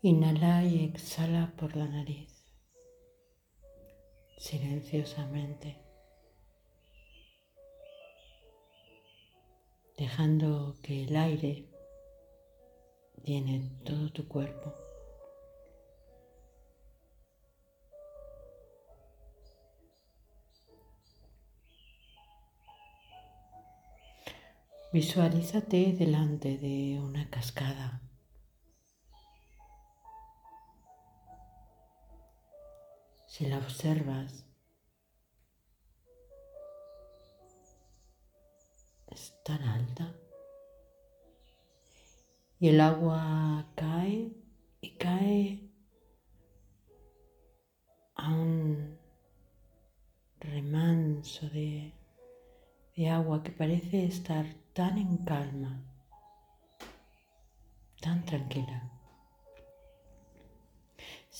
Inhala y exhala por la nariz, silenciosamente, dejando que el aire llene todo tu cuerpo. Visualízate delante de una cascada. Si la observas, es tan alta y el agua cae y cae a un remanso de, de agua que parece estar tan en calma, tan tranquila.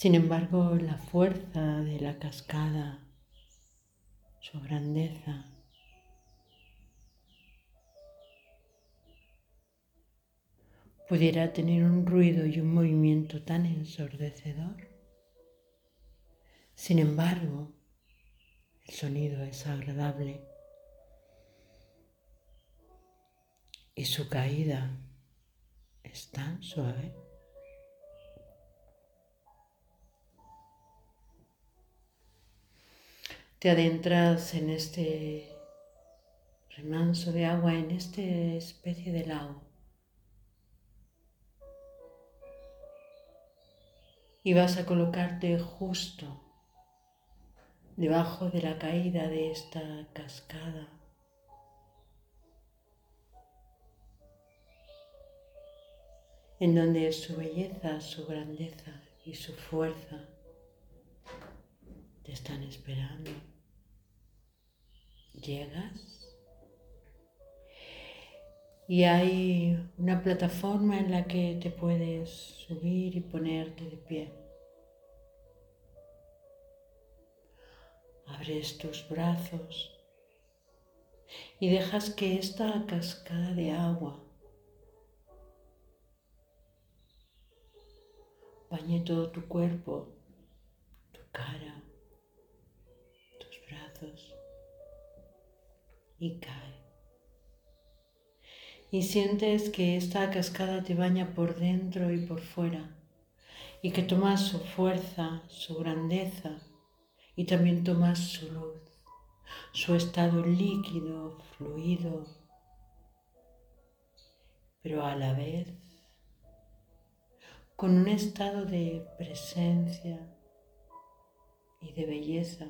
Sin embargo, la fuerza de la cascada, su grandeza, pudiera tener un ruido y un movimiento tan ensordecedor. Sin embargo, el sonido es agradable y su caída es tan suave. Te adentras en este remanso de agua, en esta especie de lago. Y vas a colocarte justo debajo de la caída de esta cascada en donde su belleza, su grandeza y su fuerza te están esperando. Llegas y hay una plataforma en la que te puedes subir y ponerte de pie. Abres tus brazos y dejas que esta cascada de agua bañe todo tu cuerpo, y cae. Y sientes que esta cascada te baña por dentro y por fuera y que tomas su fuerza, su grandeza y también tomas su luz, su estado líquido, fluido, pero a la vez con un estado de presencia y de belleza.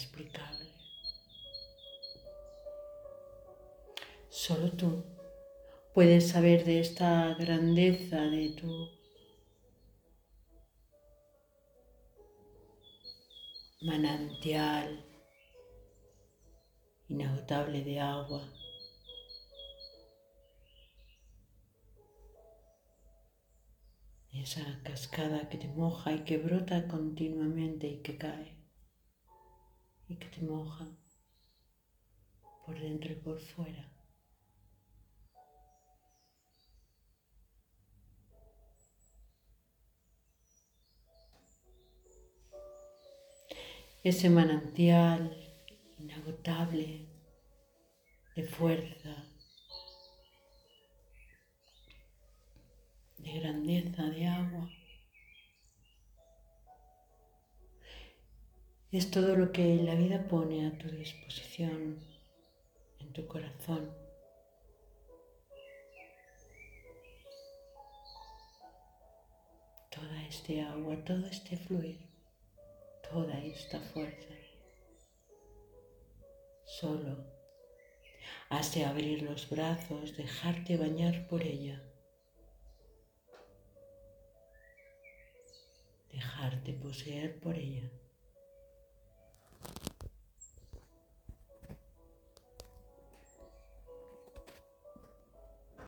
Inexplicable. Solo tú puedes saber de esta grandeza de tu manantial inagotable de agua. esa cascada que te moja y que brota continuamente y que cae y que te moja por dentro y por fuera. Ese manantial inagotable de fuerza, de grandeza de agua. Es todo lo que la vida pone a tu disposición, en tu corazón. Toda este agua, todo este fluir, toda esta fuerza. Solo has de abrir los brazos, dejarte bañar por ella. dejarte poseer por ella.